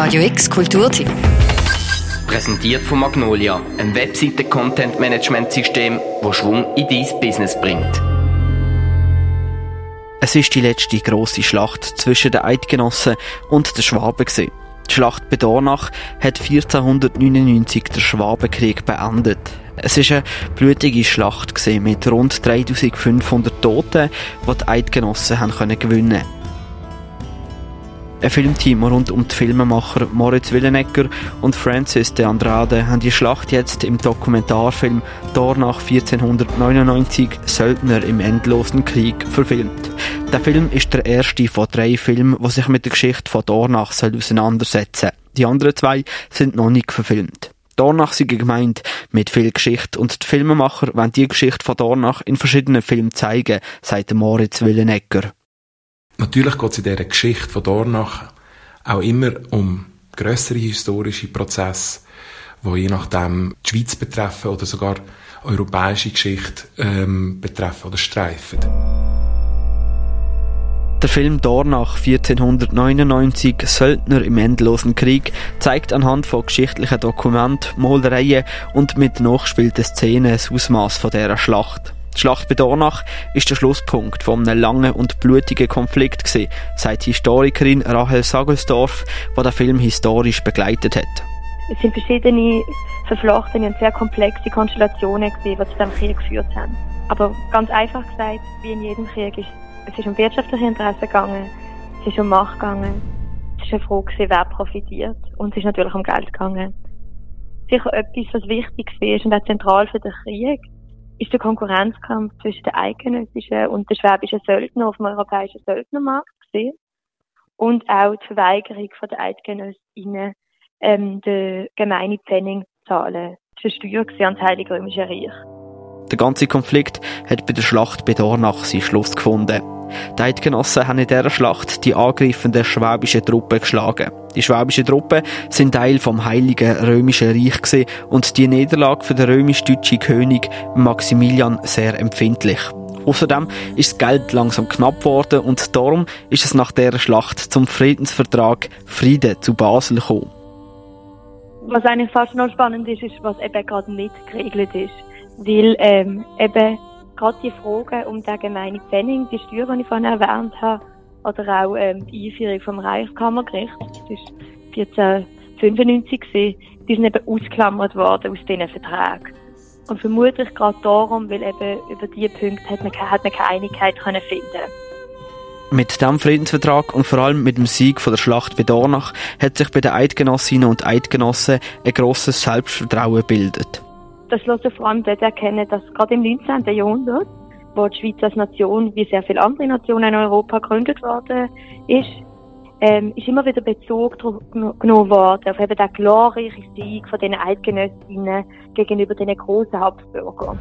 Radio X Kulturtipp. Präsentiert von Magnolia, ein Webseiten-Content-Management-System, das Schwung in dein Business bringt. Es ist die letzte grosse Schlacht zwischen den Eidgenossen und den Schwaben gewesen. Die Schlacht bei Dornach hat 1499 den Schwabenkrieg beendet. Es ist eine blutige Schlacht mit rund 3500 Toten, die die Eidgenossen haben gewinnen können. Ein Filmteam rund um die Filmemacher Moritz Willenegger und Francis de Andrade haben die Schlacht jetzt im Dokumentarfilm Dornach 1499 Söldner im endlosen Krieg verfilmt. Der Film ist der erste von drei Filmen, die sich mit der Geschichte von Dornach auseinandersetzen soll. Die anderen zwei sind noch nicht verfilmt. Dornach sei gemeint mit viel Geschichte und die Filmemacher wollen die Geschichte von Dornach in verschiedenen Filmen zeigen, sagt Moritz Willenegger. Natürlich geht es in dieser Geschichte von Dornach auch immer um größere historische Prozesse, die je nachdem die Schweiz betreffen oder sogar europäische Geschichte ähm, betreffen oder streifen. Der Film Dornach 1499 Söldner im endlosen Krieg zeigt anhand von geschichtlichen Dokumenten, Malereien und mit nachgespielten Szenen das Ausmaß dieser Schlacht. Die Schlacht bei Dornach ist der Schlusspunkt von einem langen und blutigen Konflikt gewesen, sagt Historikerin Rahel Sagelsdorf, die den Film historisch begleitet hat. Es sind verschiedene verflochtene und sehr komplexe Konstellationen gewesen, die zu diesem Krieg geführt haben. Aber ganz einfach gesagt, wie in jedem Krieg, ist, es ist um wirtschaftliche Interessen gegangen, es ist um Macht gegangen, es ist eine Frage, wer profitiert und es ist natürlich um Geld gegangen. Sicher etwas, was wichtig war und auch zentral für den Krieg, ist der Konkurrenzkampf zwischen den eidgenössischen und den schwäbischen Söldner auf dem europäischen Söldnermarkt gesehen und auch die Verweigerung von der Eidgenössinnen ähm, den gemeine Pfennig zahlen. Das war an das Heilige Römische Reich. Der ganze Konflikt hat bei der Schlacht bei Dornach seinen Schluss gefunden. Die Eidgenossen haben in dieser Schlacht die angreifenden schwäbischen Truppen geschlagen. Die schwäbischen Truppen sind Teil vom Heiligen Römischen Reich und die Niederlage für den römisch-deutschen König Maximilian sehr empfindlich. Außerdem ist das Geld langsam knapp geworden und darum ist es nach dieser Schlacht zum Friedensvertrag Frieden zu Basel gekommen. Was eigentlich fast noch spannend ist, ist, was eben gerade nicht geregelt ist. Weil ähm, eben gerade die Fragen um den gemeinen Pfennig, die Steuer, die ich vorhin erwähnt habe, oder auch ähm, die Einführung vom Reichskammergericht, das war 1495, die sind eben ausgeklammert worden aus diesen Verträgen. Und vermutlich gerade darum, weil eben über diese Punkte hat man, hat man keine Einigkeit können finden mit dem Friedensvertrag und vor allem mit dem Sieg von der Schlacht bei Dornach hat sich bei den Eidgenossinnen und Eidgenossen ein grosses Selbstvertrauen gebildet. Das lässt sich vor allem dort erkennen, dass gerade im 19. Jahrhundert, wo die Schweiz als Nation, wie sehr viele andere Nationen in Europa gegründet worden ist, ähm, ist immer wieder Bezug genommen worden auf eben den glorreichen Sieg von den Eidgenössinnen gegenüber den großen Habsburgern.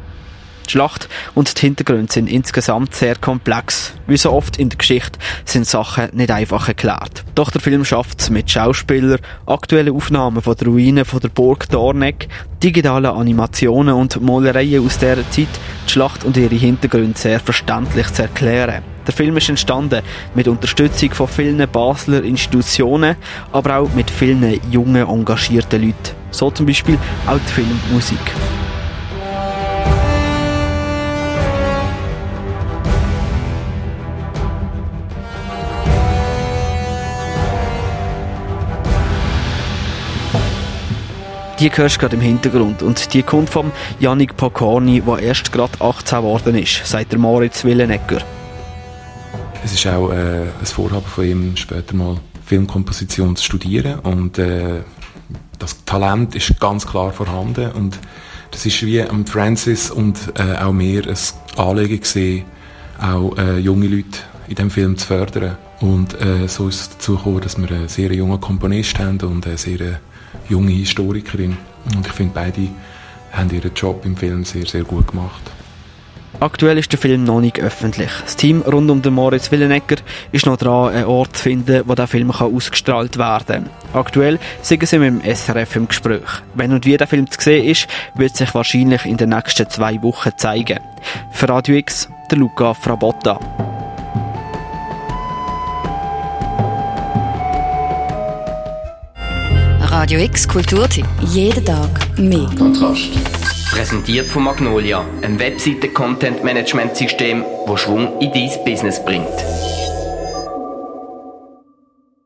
Die Schlacht und die Hintergründe sind insgesamt sehr komplex. Wie so oft in der Geschichte sind Sachen nicht einfach erklärt. Doch der Film schafft es mit Schauspielern, aktuellen Aufnahmen von den Ruinen von der Burg Dorneck, digitalen Animationen und Malereien aus dieser Zeit, die Schlacht und ihre Hintergründe sehr verständlich zu erklären. Der Film ist entstanden mit Unterstützung von vielen Basler Institutionen, aber auch mit vielen jungen, engagierten Leuten. So zum Beispiel auch die Filmmusik. Die hörst du gerade im Hintergrund. Und die kommt vom Yannick Pocconi, der erst gerade 18 geworden ist, sagt der Moritz Willenegger. Es ist auch äh, ein Vorhaben von ihm, später mal Filmkomposition zu studieren. Und äh, das Talent ist ganz klar vorhanden. Und das ist wie am Francis und äh, auch mir ein Anliegen gesehen, auch äh, junge Leute in dem Film zu fördern. Und äh, so ist es dazu gekommen, dass wir einen sehr jungen Komponist haben und eine sehr junge Historikerin. Und ich finde, beide haben ihren Job im Film sehr, sehr gut gemacht. Aktuell ist der Film noch nicht öffentlich. Das Team rund um den Moritz Willenegger ist noch dran, einen Ort zu finden, wo der Film ausgestrahlt werden kann. Aktuell sind sie mit dem SRF im Gespräch. Wenn und wie der Film zu sehen ist, wird sich wahrscheinlich in den nächsten zwei Wochen zeigen. Für Radio X, der Luca Frabotta. Radio X Kulturtipp. Jeden Tag mehr. Kontrast. Präsentiert von Magnolia, einem Webseiten-Content-Management-System, das Schwung in dein Business bringt.